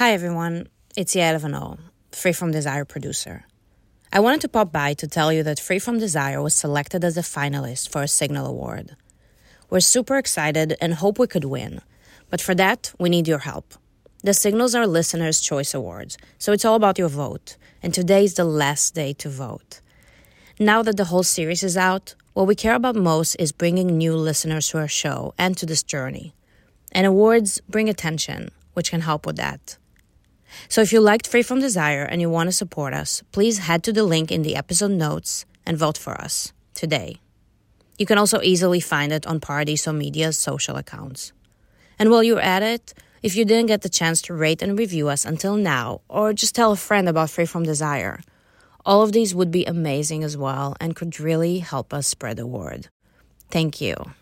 Hi everyone, it's Yael Vano, Free From Desire producer. I wanted to pop by to tell you that Free From Desire was selected as a finalist for a Signal Award. We're super excited and hope we could win, but for that, we need your help. The Signals are Listeners' Choice Awards, so it's all about your vote, and today is the last day to vote. Now that the whole series is out, what we care about most is bringing new listeners to our show and to this journey. And awards bring attention, which can help with that. So if you liked Free From Desire and you want to support us, please head to the link in the episode notes and vote for us today. You can also easily find it on Paradiso Media's social accounts. And while you're at it, if you didn't get the chance to rate and review us until now, or just tell a friend about Free From Desire, all of these would be amazing as well and could really help us spread the word. Thank you.